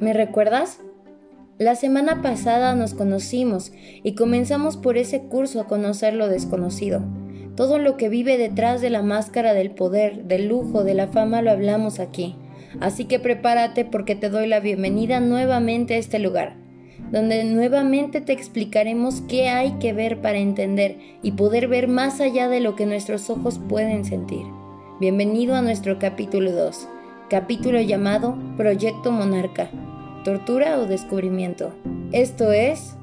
¿me recuerdas? La semana pasada nos conocimos y comenzamos por ese curso a conocer lo desconocido. Todo lo que vive detrás de la máscara del poder, del lujo, de la fama lo hablamos aquí. Así que prepárate porque te doy la bienvenida nuevamente a este lugar, donde nuevamente te explicaremos qué hay que ver para entender y poder ver más allá de lo que nuestros ojos pueden sentir. Bienvenido a nuestro capítulo 2, capítulo llamado Proyecto Monarca, tortura o descubrimiento. Esto es...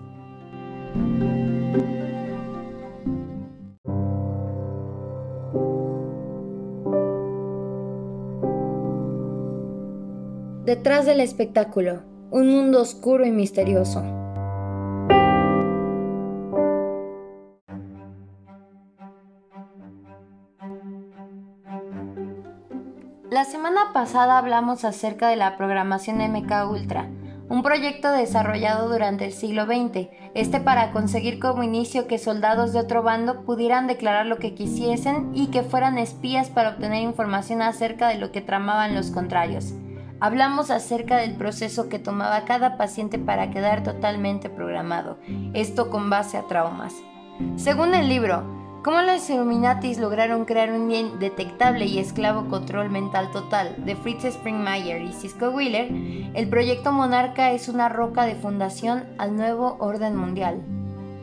Detrás del espectáculo, un mundo oscuro y misterioso. La semana pasada hablamos acerca de la programación MK Ultra, un proyecto desarrollado durante el siglo XX, este para conseguir como inicio que soldados de otro bando pudieran declarar lo que quisiesen y que fueran espías para obtener información acerca de lo que tramaban los contrarios. Hablamos acerca del proceso que tomaba cada paciente para quedar totalmente programado, esto con base a traumas. Según el libro, ¿Cómo los Illuminatis lograron crear un indetectable y esclavo control mental total de Fritz Springmeier y Cisco Wheeler, el proyecto Monarca es una roca de fundación al nuevo orden mundial.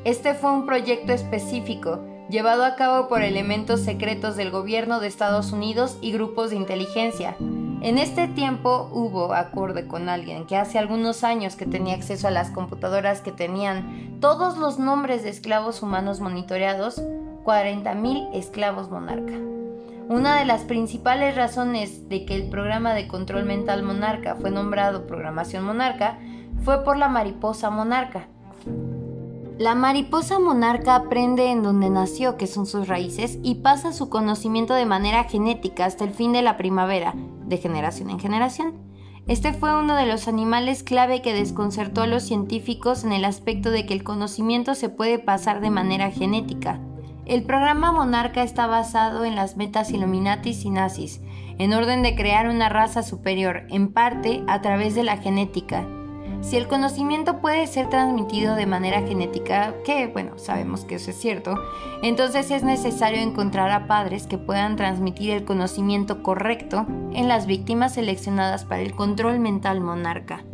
Este fue un proyecto específico llevado a cabo por elementos secretos del gobierno de Estados Unidos y grupos de inteligencia, en este tiempo hubo acorde con alguien que hace algunos años que tenía acceso a las computadoras que tenían todos los nombres de esclavos humanos monitoreados, 40.000 esclavos monarca. Una de las principales razones de que el programa de control mental monarca fue nombrado programación monarca fue por la mariposa monarca. La mariposa monarca aprende en donde nació, que son sus raíces, y pasa su conocimiento de manera genética hasta el fin de la primavera, de generación en generación. Este fue uno de los animales clave que desconcertó a los científicos en el aspecto de que el conocimiento se puede pasar de manera genética. El programa Monarca está basado en las metas Illuminatis y nazis, en orden de crear una raza superior, en parte a través de la genética, si el conocimiento puede ser transmitido de manera genética, que bueno, sabemos que eso es cierto, entonces es necesario encontrar a padres que puedan transmitir el conocimiento correcto en las víctimas seleccionadas para el control mental monarca.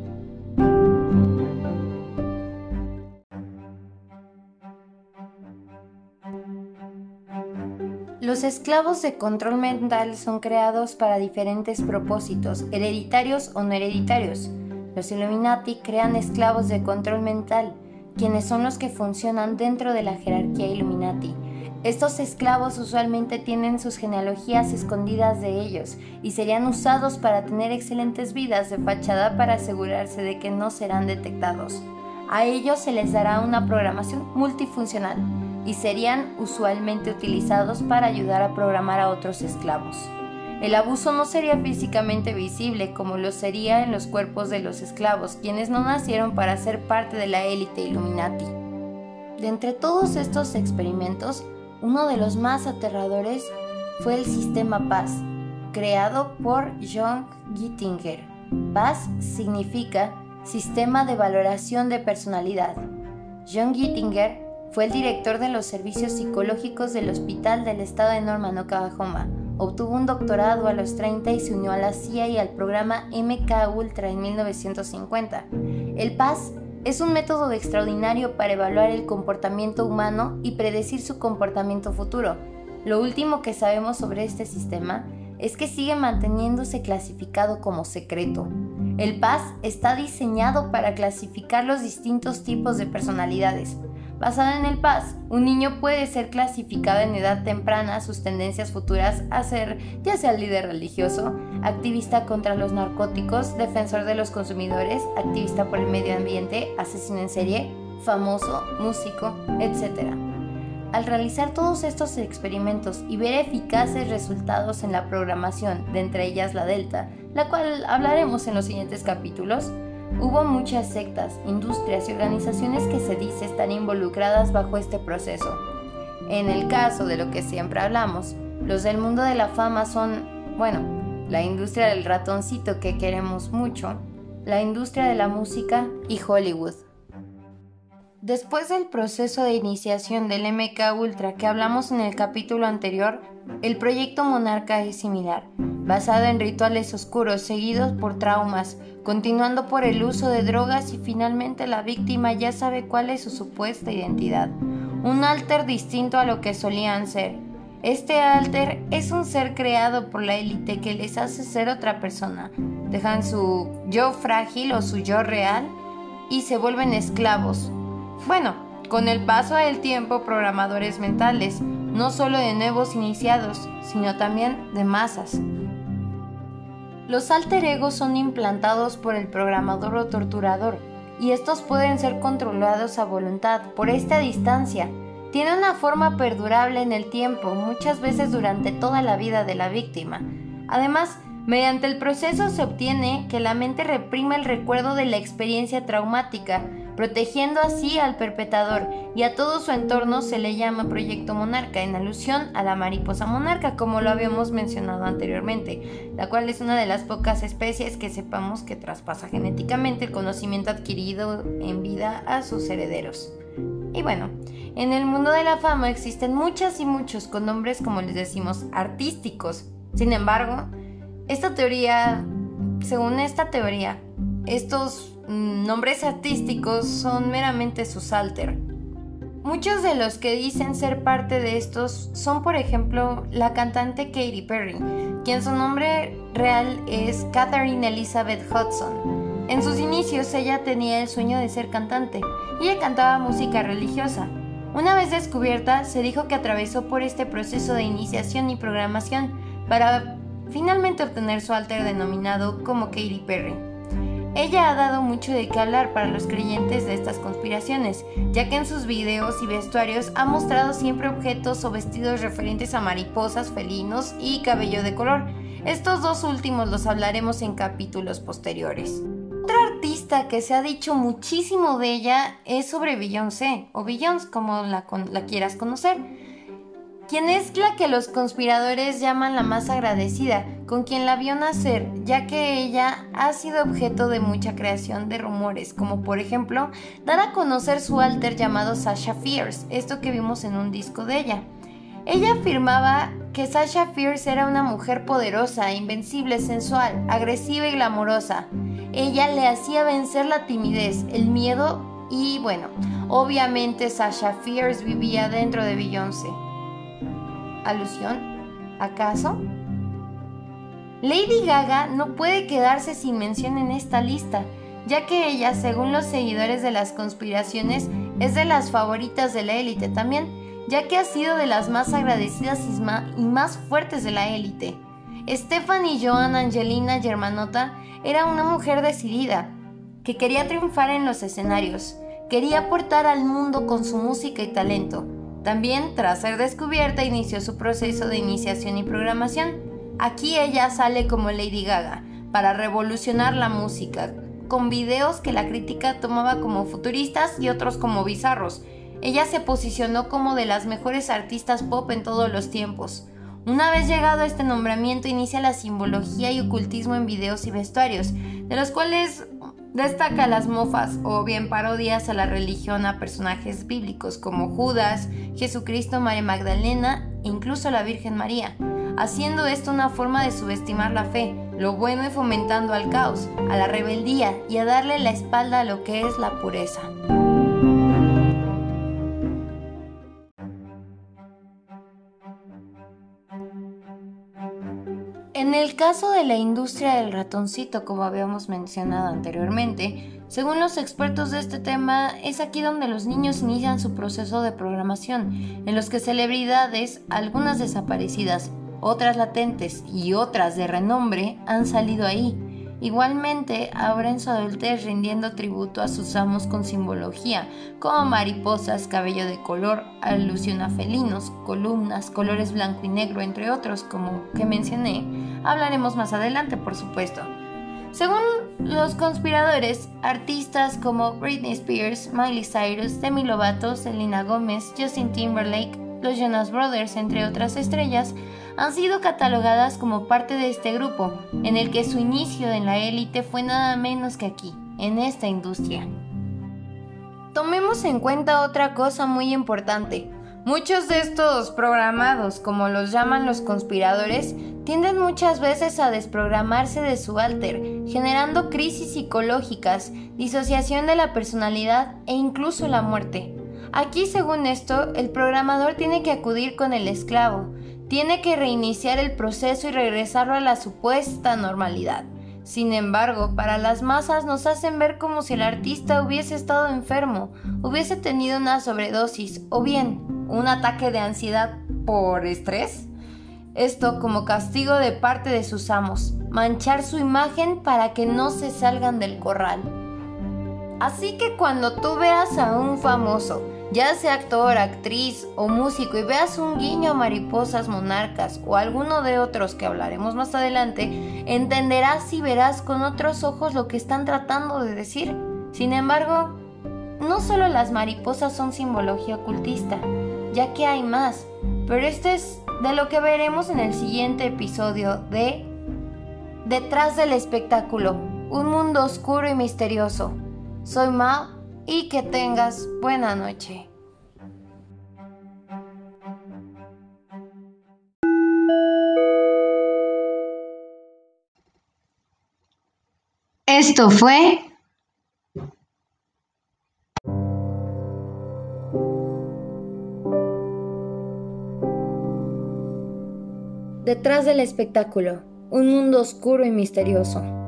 Los esclavos de control mental son creados para diferentes propósitos, hereditarios o no hereditarios. Los Illuminati crean esclavos de control mental, quienes son los que funcionan dentro de la jerarquía Illuminati. Estos esclavos usualmente tienen sus genealogías escondidas de ellos y serían usados para tener excelentes vidas de fachada para asegurarse de que no serán detectados. A ellos se les dará una programación multifuncional y serían usualmente utilizados para ayudar a programar a otros esclavos. El abuso no sería físicamente visible como lo sería en los cuerpos de los esclavos, quienes no nacieron para ser parte de la élite Illuminati. De entre todos estos experimentos, uno de los más aterradores fue el sistema Paz, creado por John Gittinger. Paz significa Sistema de Valoración de Personalidad. John Gittinger fue el director de los servicios psicológicos del Hospital del Estado de Norman, Oklahoma, Obtuvo un doctorado a los 30 y se unió a la CIA y al programa MK Ultra en 1950. El PAS es un método extraordinario para evaluar el comportamiento humano y predecir su comportamiento futuro. Lo último que sabemos sobre este sistema es que sigue manteniéndose clasificado como secreto. El PAS está diseñado para clasificar los distintos tipos de personalidades, Basada en el PAS, un niño puede ser clasificado en edad temprana sus tendencias futuras a ser ya sea líder religioso, activista contra los narcóticos, defensor de los consumidores, activista por el medio ambiente, asesino en serie, famoso, músico, etc. Al realizar todos estos experimentos y ver eficaces resultados en la programación, de entre ellas la Delta, la cual hablaremos en los siguientes capítulos, Hubo muchas sectas, industrias y organizaciones que se dice están involucradas bajo este proceso. En el caso de lo que siempre hablamos, los del mundo de la fama son, bueno, la industria del ratoncito que queremos mucho, la industria de la música y Hollywood. Después del proceso de iniciación del MK Ultra que hablamos en el capítulo anterior, el proyecto Monarca es similar, basado en rituales oscuros seguidos por traumas, continuando por el uso de drogas y finalmente la víctima ya sabe cuál es su supuesta identidad, un alter distinto a lo que solían ser. Este alter es un ser creado por la élite que les hace ser otra persona, dejan su yo frágil o su yo real y se vuelven esclavos, bueno, con el paso del tiempo, programadores mentales, no solo de nuevos iniciados, sino también de masas. Los alter egos son implantados por el programador o torturador, y estos pueden ser controlados a voluntad por esta distancia. Tiene una forma perdurable en el tiempo, muchas veces durante toda la vida de la víctima. Además, mediante el proceso se obtiene que la mente reprima el recuerdo de la experiencia traumática, protegiendo así al perpetrador y a todo su entorno se le llama Proyecto Monarca en alusión a la mariposa monarca, como lo habíamos mencionado anteriormente, la cual es una de las pocas especies que sepamos que traspasa genéticamente el conocimiento adquirido en vida a sus herederos. Y bueno, en el mundo de la fama existen muchas y muchos con nombres como les decimos artísticos. Sin embargo, esta teoría, según esta teoría, estos nombres artísticos son meramente sus alter. Muchos de los que dicen ser parte de estos son, por ejemplo, la cantante Katy Perry, quien su nombre real es Catherine Elizabeth Hudson. En sus inicios ella tenía el sueño de ser cantante y ella cantaba música religiosa. Una vez descubierta, se dijo que atravesó por este proceso de iniciación y programación para finalmente obtener su alter denominado como Katy Perry. Ella ha dado mucho de qué hablar para los creyentes de estas conspiraciones, ya que en sus videos y vestuarios ha mostrado siempre objetos o vestidos referentes a mariposas, felinos y cabello de color. Estos dos últimos los hablaremos en capítulos posteriores. Otra artista que se ha dicho muchísimo de ella es sobre Beyoncé, o Beyoncé como la, la quieras conocer quien es la que los conspiradores llaman la más agradecida, con quien la vio nacer, ya que ella ha sido objeto de mucha creación de rumores, como por ejemplo dar a conocer su alter llamado Sasha Fierce, esto que vimos en un disco de ella. Ella afirmaba que Sasha Fierce era una mujer poderosa, invencible, sensual, agresiva y glamorosa. Ella le hacía vencer la timidez, el miedo y bueno, obviamente Sasha Fierce vivía dentro de Beyoncé alusión, acaso? Lady Gaga no puede quedarse sin mención en esta lista, ya que ella, según los seguidores de las conspiraciones, es de las favoritas de la élite también, ya que ha sido de las más agradecidas y más fuertes de la élite. Stephanie Joan Angelina Germanota era una mujer decidida, que quería triunfar en los escenarios, quería aportar al mundo con su música y talento, también, tras ser descubierta, inició su proceso de iniciación y programación. Aquí ella sale como Lady Gaga, para revolucionar la música, con videos que la crítica tomaba como futuristas y otros como bizarros. Ella se posicionó como de las mejores artistas pop en todos los tiempos. Una vez llegado a este nombramiento inicia la simbología y ocultismo en videos y vestuarios, de los cuales Destaca las mofas o bien parodias a la religión a personajes bíblicos como Judas, Jesucristo, María Magdalena e incluso la Virgen María, haciendo esto una forma de subestimar la fe, lo bueno y fomentando al caos, a la rebeldía y a darle la espalda a lo que es la pureza. En el caso de la industria del ratoncito, como habíamos mencionado anteriormente, según los expertos de este tema, es aquí donde los niños inician su proceso de programación, en los que celebridades, algunas desaparecidas, otras latentes y otras de renombre, han salido ahí Igualmente, ahora en su adultez rindiendo tributo a sus amos con simbología, como mariposas, cabello de color, alusión a felinos, columnas, colores blanco y negro, entre otros, como que mencioné. Hablaremos más adelante, por supuesto. Según los conspiradores, artistas como Britney Spears, Miley Cyrus, Demi Lovato, Selena Gomez, Justin Timberlake, los Jonas Brothers, entre otras estrellas, han sido catalogadas como parte de este grupo, en el que su inicio en la élite fue nada menos que aquí, en esta industria. Tomemos en cuenta otra cosa muy importante. Muchos de estos programados, como los llaman los conspiradores, tienden muchas veces a desprogramarse de su alter, generando crisis psicológicas, disociación de la personalidad e incluso la muerte. Aquí, según esto, el programador tiene que acudir con el esclavo, tiene que reiniciar el proceso y regresarlo a la supuesta normalidad. Sin embargo, para las masas nos hacen ver como si el artista hubiese estado enfermo, hubiese tenido una sobredosis o bien un ataque de ansiedad por estrés. Esto como castigo de parte de sus amos, manchar su imagen para que no se salgan del corral. Así que cuando tú veas a un famoso ya sea actor, actriz o músico y veas un guiño a mariposas monarcas o alguno de otros que hablaremos más adelante, entenderás y verás con otros ojos lo que están tratando de decir. Sin embargo, no solo las mariposas son simbología ocultista, ya que hay más, pero esto es de lo que veremos en el siguiente episodio de Detrás del espectáculo, un mundo oscuro y misterioso. Soy Ma y que tengas buena noche. Esto fue Detrás del espectáculo, un mundo oscuro y misterioso.